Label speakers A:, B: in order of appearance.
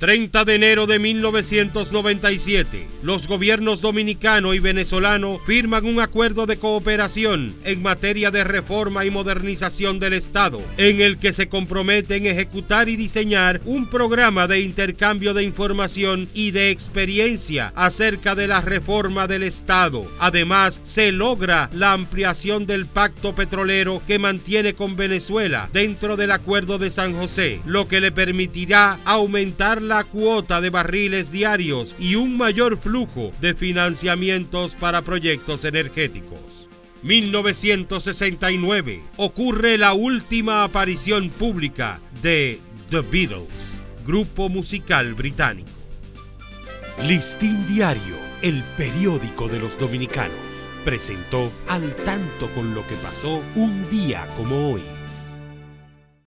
A: 30 de enero de 1997, los gobiernos dominicano y venezolano firman un acuerdo de cooperación en materia de reforma y modernización del Estado, en el que se comprometen ejecutar y diseñar un programa de intercambio de información y de experiencia acerca de la reforma del Estado. Además, se logra la ampliación del pacto petrolero que mantiene con Venezuela dentro del acuerdo de San José, lo que le permitirá aumentar la la cuota de barriles diarios y un mayor flujo de financiamientos para proyectos energéticos. 1969 ocurre la última aparición pública de The Beatles, grupo musical británico. Listín Diario, el periódico de los dominicanos, presentó al tanto con lo que pasó un día como hoy.